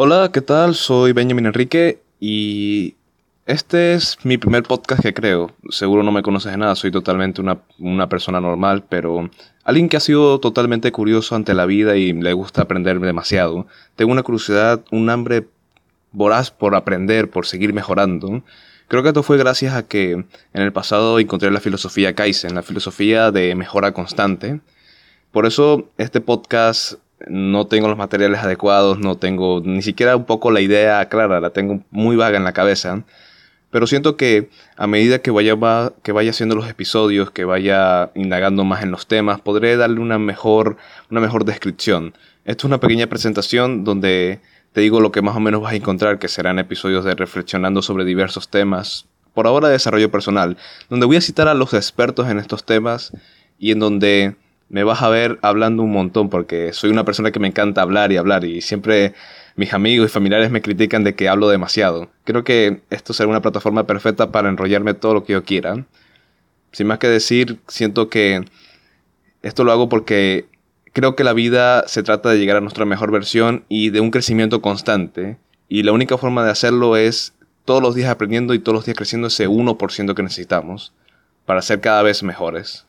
Hola, ¿qué tal? Soy Benjamin Enrique y este es mi primer podcast que creo. Seguro no me conoces de nada, soy totalmente una, persona normal, pero alguien que ha sido totalmente curioso ante la vida y le gusta aprender demasiado. Tengo una curiosidad, un hambre voraz por aprender, por seguir mejorando. Creo que esto fue gracias a que en el pasado encontré la filosofía Kaizen, la filosofía de mejora constante. Por eso este podcast no tengo los materiales adecuados, no tengo ni siquiera un poco la idea clara, la tengo muy vaga en la cabeza. Pero siento que a medida que vaya, que vaya haciendo los episodios, que vaya indagando más en los temas, podré darle una mejor, una mejor descripción. Esto es una pequeña presentación donde te digo lo que más o menos vas a encontrar, que serán episodios de reflexionando sobre diversos temas, por ahora de desarrollo personal, donde voy a citar a los expertos en estos temas y en donde me vas a ver hablando un montón porque soy una persona que me encanta hablar y hablar y siempre mis amigos y familiares me critican de que hablo demasiado. Creo que esto será una plataforma perfecta para enrollarme todo lo que yo quiera. Sin más que decir, siento que esto lo hago porque creo que la vida se trata de llegar a nuestra mejor versión y de un crecimiento constante. Y la única forma de hacerlo es todos los días aprendiendo y todos los días creciendo ese 1% que necesitamos para ser cada vez mejores.